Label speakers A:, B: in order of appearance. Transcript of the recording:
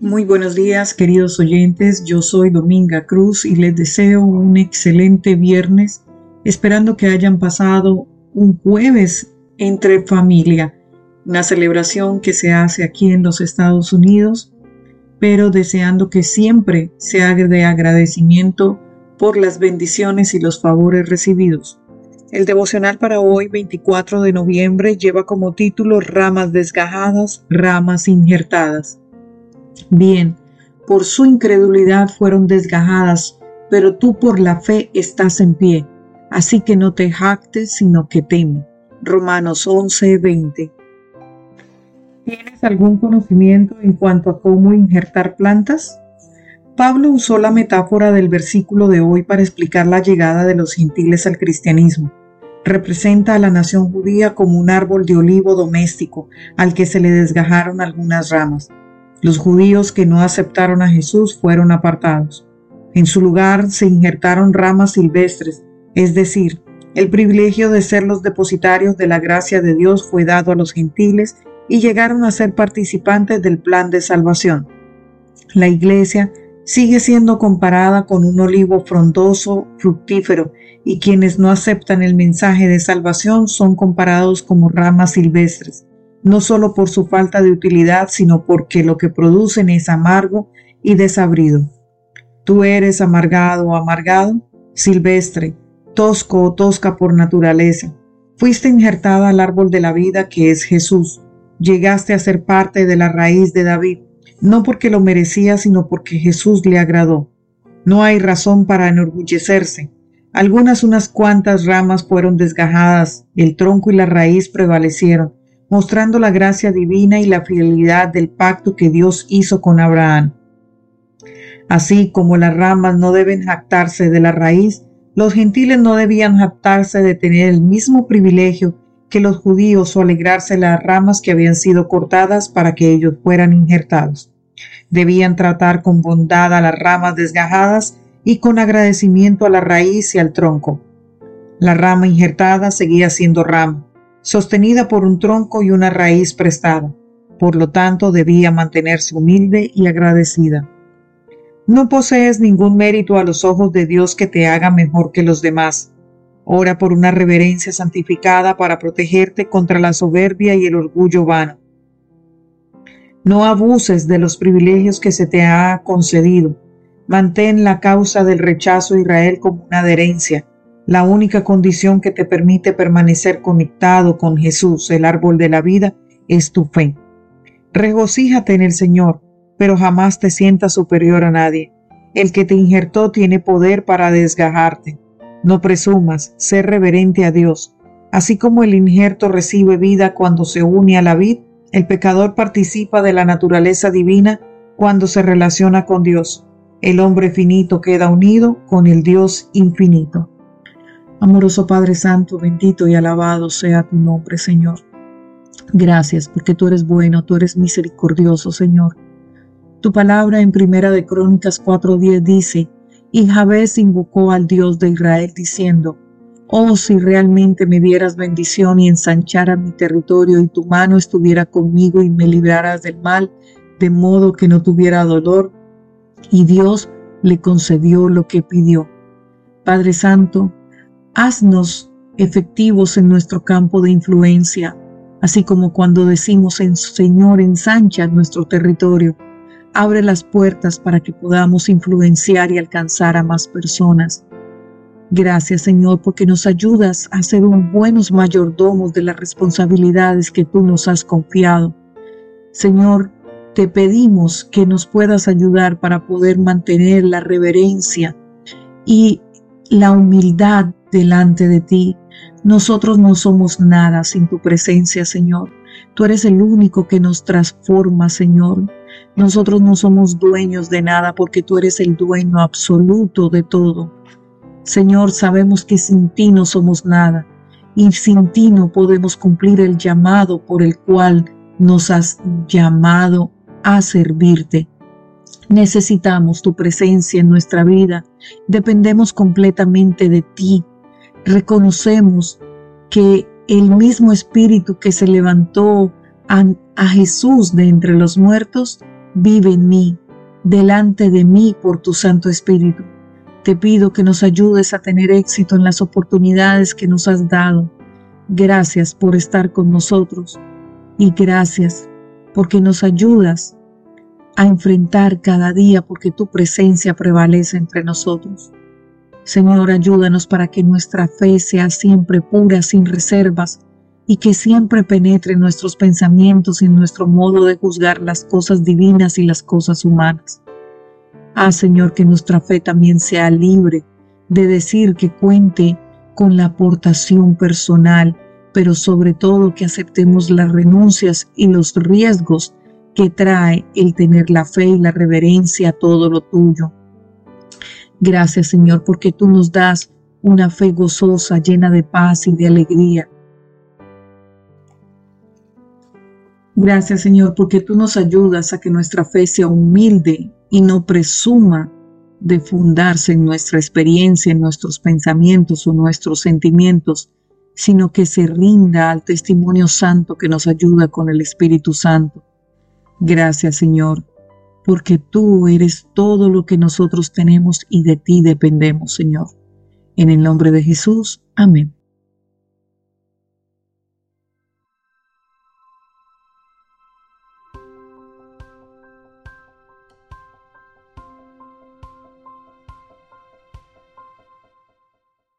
A: Muy buenos días, queridos oyentes. Yo soy Dominga Cruz y les deseo un excelente viernes, esperando que hayan pasado un jueves entre familia, una celebración que se hace aquí en los Estados Unidos, pero deseando que siempre se haga de agradecimiento por las bendiciones y los favores recibidos. El devocional para hoy, 24 de noviembre, lleva como título Ramas desgajadas, ramas injertadas. Bien, por su incredulidad fueron desgajadas, pero tú por la fe estás en pie. Así que no te jactes, sino que teme. Romanos 11:20. ¿Tienes algún conocimiento en cuanto a cómo injertar plantas? Pablo usó la metáfora del versículo de hoy para explicar la llegada de los gentiles al cristianismo. Representa a la nación judía como un árbol de olivo doméstico al que se le desgajaron algunas ramas. Los judíos que no aceptaron a Jesús fueron apartados. En su lugar se injertaron ramas silvestres, es decir, el privilegio de ser los depositarios de la gracia de Dios fue dado a los gentiles y llegaron a ser participantes del plan de salvación. La iglesia sigue siendo comparada con un olivo frondoso, fructífero, y quienes no aceptan el mensaje de salvación son comparados como ramas silvestres no solo por su falta de utilidad, sino porque lo que producen es amargo y desabrido. Tú eres amargado o amargado, silvestre, tosco o tosca por naturaleza. Fuiste injertada al árbol de la vida que es Jesús. Llegaste a ser parte de la raíz de David, no porque lo merecía, sino porque Jesús le agradó. No hay razón para enorgullecerse. Algunas unas cuantas ramas fueron desgajadas, el tronco y la raíz prevalecieron mostrando la gracia divina y la fidelidad del pacto que Dios hizo con Abraham. Así como las ramas no deben jactarse de la raíz, los gentiles no debían jactarse de tener el mismo privilegio que los judíos o alegrarse las ramas que habían sido cortadas para que ellos fueran injertados. Debían tratar con bondad a las ramas desgajadas y con agradecimiento a la raíz y al tronco. La rama injertada seguía siendo rama, sostenida por un tronco y una raíz prestada. Por lo tanto, debía mantenerse humilde y agradecida. No posees ningún mérito a los ojos de Dios que te haga mejor que los demás. Ora por una reverencia santificada para protegerte contra la soberbia y el orgullo vano. No abuses de los privilegios que se te ha concedido. Mantén la causa del rechazo a Israel como una adherencia la única condición que te permite permanecer conectado con Jesús, el árbol de la vida, es tu fe. Regocíjate en el Señor, pero jamás te sientas superior a nadie. El que te injertó tiene poder para desgajarte. No presumas, sé reverente a Dios. Así como el injerto recibe vida cuando se une a la vid, el pecador participa de la naturaleza divina cuando se relaciona con Dios. El hombre finito queda unido con el Dios infinito. Amoroso Padre Santo, bendito y alabado sea tu nombre, Señor. Gracias porque tú eres bueno, tú eres misericordioso, Señor. Tu palabra en Primera de Crónicas 4:10 dice, y Jabez invocó al Dios de Israel diciendo, Oh, si realmente me dieras bendición y ensancharas mi territorio y tu mano estuviera conmigo y me libraras del mal, de modo que no tuviera dolor. Y Dios le concedió lo que pidió. Padre Santo, haznos efectivos en nuestro campo de influencia, así como cuando decimos en Señor ensancha nuestro territorio, abre las puertas para que podamos influenciar y alcanzar a más personas. Gracias Señor porque nos ayudas a ser un buenos mayordomos de las responsabilidades que tú nos has confiado. Señor, te pedimos que nos puedas ayudar para poder mantener la reverencia y la humildad delante de ti. Nosotros no somos nada sin tu presencia, Señor. Tú eres el único que nos transforma, Señor. Nosotros no somos dueños de nada porque tú eres el dueño absoluto de todo. Señor, sabemos que sin ti no somos nada y sin ti no podemos cumplir el llamado por el cual nos has llamado a servirte. Necesitamos tu presencia en nuestra vida. Dependemos completamente de ti reconocemos que el mismo espíritu que se levantó a, Jesús de entre los muertos vive en mí, delante de mí por tu Santo Espíritu. Te pido que nos ayudes a tener éxito en las oportunidades que nos has dado. Gracias por estar con nosotros y gracias porque nos ayudas a enfrentar cada día porque tu presencia prevalece entre nosotros. Señor, ayúdanos para que nuestra fe sea siempre pura, sin reservas, y que siempre penetre en nuestros pensamientos y nuestro modo de juzgar las cosas divinas y las cosas humanas. Ah, Señor, que nuestra fe también sea libre de decir que cuente con la aportación personal, pero sobre todo que aceptemos las renuncias y los riesgos que trae el tener la fe y la reverencia a todo lo tuyo. Gracias, Señor, porque tú nos das una fe gozosa, llena de paz y de alegría Gracias Señor porque tú nos ayudas a que nuestra fe sea humilde y no presuma de fundarse en nuestra experiencia, en nuestros pensamientos o nuestros sentimientos, sino que se rinda al testimonio santo que nos ayuda con el Espíritu Santo. Gracias Señor, porque tú eres todo lo que nosotros tenemos y de ti dependemos, Señor. En el nombre de Jesús, amén.